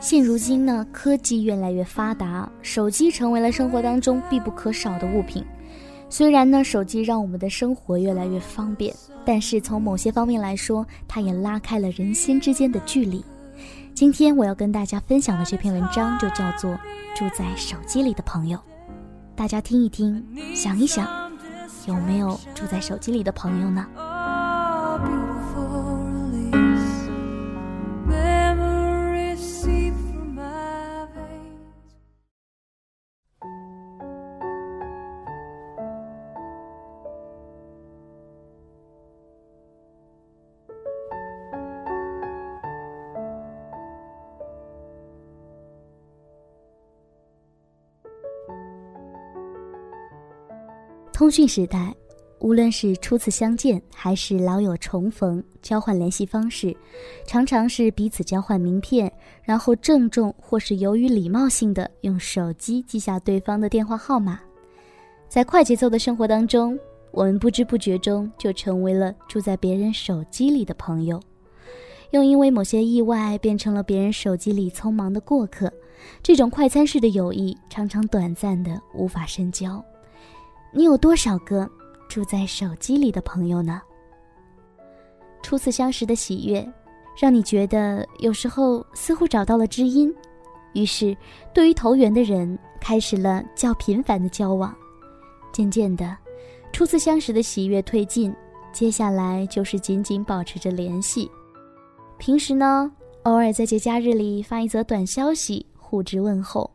现如今呢，科技越来越发达，手机成为了生活当中必不可少的物品。虽然呢，手机让我们的生活越来越方便，但是从某些方面来说，它也拉开了人心之间的距离。今天我要跟大家分享的这篇文章就叫做《住在手机里的朋友》，大家听一听，想一想，有没有住在手机里的朋友呢？通讯时代，无论是初次相见，还是老友重逢，交换联系方式，常常是彼此交换名片，然后郑重或是由于礼貌性的用手机记下对方的电话号码。在快节奏的生活当中，我们不知不觉中就成为了住在别人手机里的朋友，又因为某些意外变成了别人手机里匆忙的过客。这种快餐式的友谊，常常短暂的无法深交。你有多少个住在手机里的朋友呢？初次相识的喜悦，让你觉得有时候似乎找到了知音，于是对于投缘的人开始了较频繁的交往。渐渐的，初次相识的喜悦褪尽，接下来就是紧紧保持着联系。平时呢，偶尔在节假日里发一则短消息，互致问候。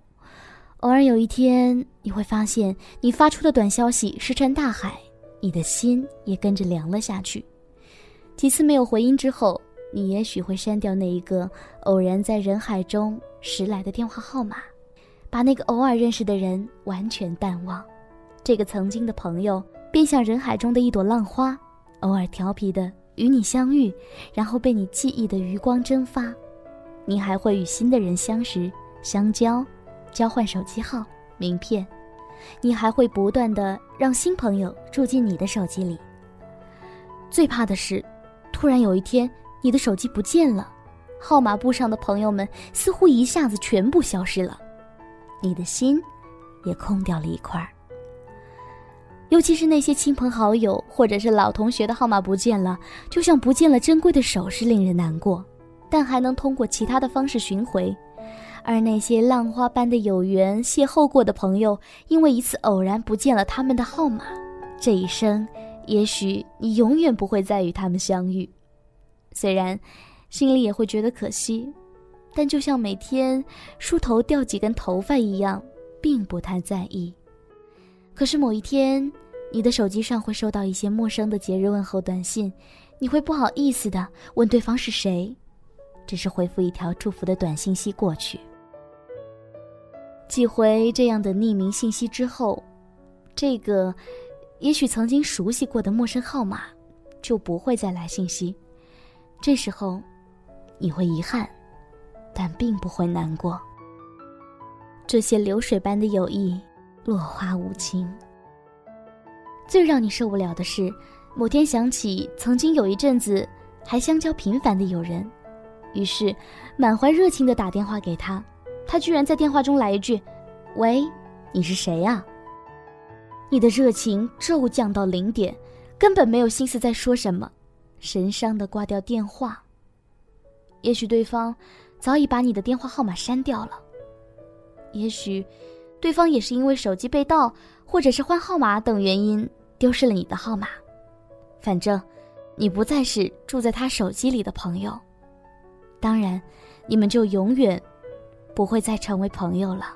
偶尔有一天，你会发现你发出的短消息石沉大海，你的心也跟着凉了下去。几次没有回音之后，你也许会删掉那一个偶然在人海中拾来的电话号码，把那个偶尔认识的人完全淡忘。这个曾经的朋友，便像人海中的一朵浪花，偶尔调皮的与你相遇，然后被你记忆的余光蒸发。你还会与新的人相识、相交。交换手机号、名片，你还会不断的让新朋友住进你的手机里。最怕的是，突然有一天你的手机不见了，号码簿上的朋友们似乎一下子全部消失了，你的心也空掉了一块儿。尤其是那些亲朋好友或者是老同学的号码不见了，就像不见了珍贵的首饰，令人难过，但还能通过其他的方式寻回。而那些浪花般的有缘邂逅过的朋友，因为一次偶然不见了他们的号码，这一生，也许你永远不会再与他们相遇。虽然心里也会觉得可惜，但就像每天梳头掉几根头发一样，并不太在意。可是某一天，你的手机上会收到一些陌生的节日问候短信，你会不好意思的问对方是谁，只是回复一条祝福的短信息过去。几回这样的匿名信息之后，这个也许曾经熟悉过的陌生号码就不会再来信息。这时候，你会遗憾，但并不会难过。这些流水般的友谊，落花无情。最让你受不了的是，某天想起曾经有一阵子还相交频繁的友人，于是满怀热情的打电话给他。他居然在电话中来一句：“喂，你是谁呀？”你的热情骤降到零点，根本没有心思再说什么，神伤的挂掉电话。也许对方早已把你的电话号码删掉了，也许对方也是因为手机被盗，或者是换号码等原因丢失了你的号码。反正，你不再是住在他手机里的朋友，当然，你们就永远。不会再成为朋友了。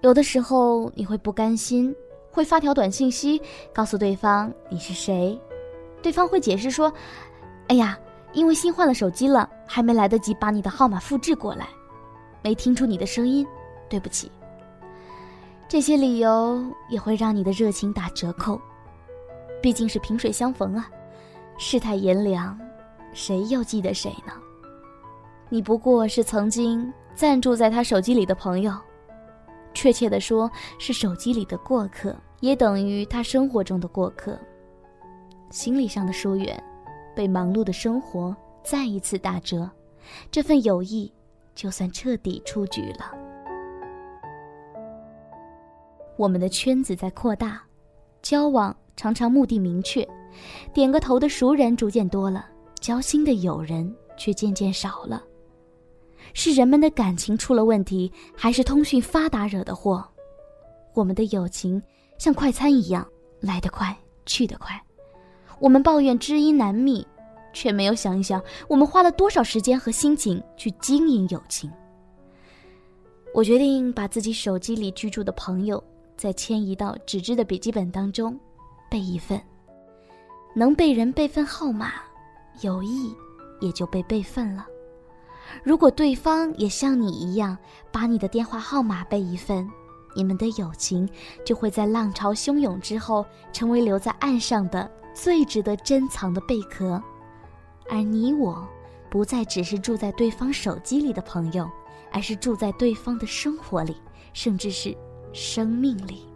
有的时候你会不甘心，会发条短信息告诉对方你是谁，对方会解释说：“哎呀，因为新换了手机了，还没来得及把你的号码复制过来，没听出你的声音，对不起。”这些理由也会让你的热情打折扣，毕竟是萍水相逢啊，世态炎凉，谁又记得谁呢？你不过是曾经。暂住在他手机里的朋友，确切的说是手机里的过客，也等于他生活中的过客。心理上的疏远，被忙碌的生活再一次打折，这份友谊就算彻底出局了。我们的圈子在扩大，交往常常目的明确，点个头的熟人逐渐多了，交心的友人却渐渐少了。是人们的感情出了问题，还是通讯发达惹的祸？我们的友情像快餐一样来得快，去得快。我们抱怨知音难觅，却没有想一想，我们花了多少时间和心情去经营友情。我决定把自己手机里居住的朋友。再迁移到纸质的笔记本当中，备一份。能被人备份号码，友谊也就被备份了。如果对方也像你一样，把你的电话号码备一份，你们的友情就会在浪潮汹涌之后，成为留在岸上的最值得珍藏的贝壳。而你我，不再只是住在对方手机里的朋友，而是住在对方的生活里，甚至是。生命里。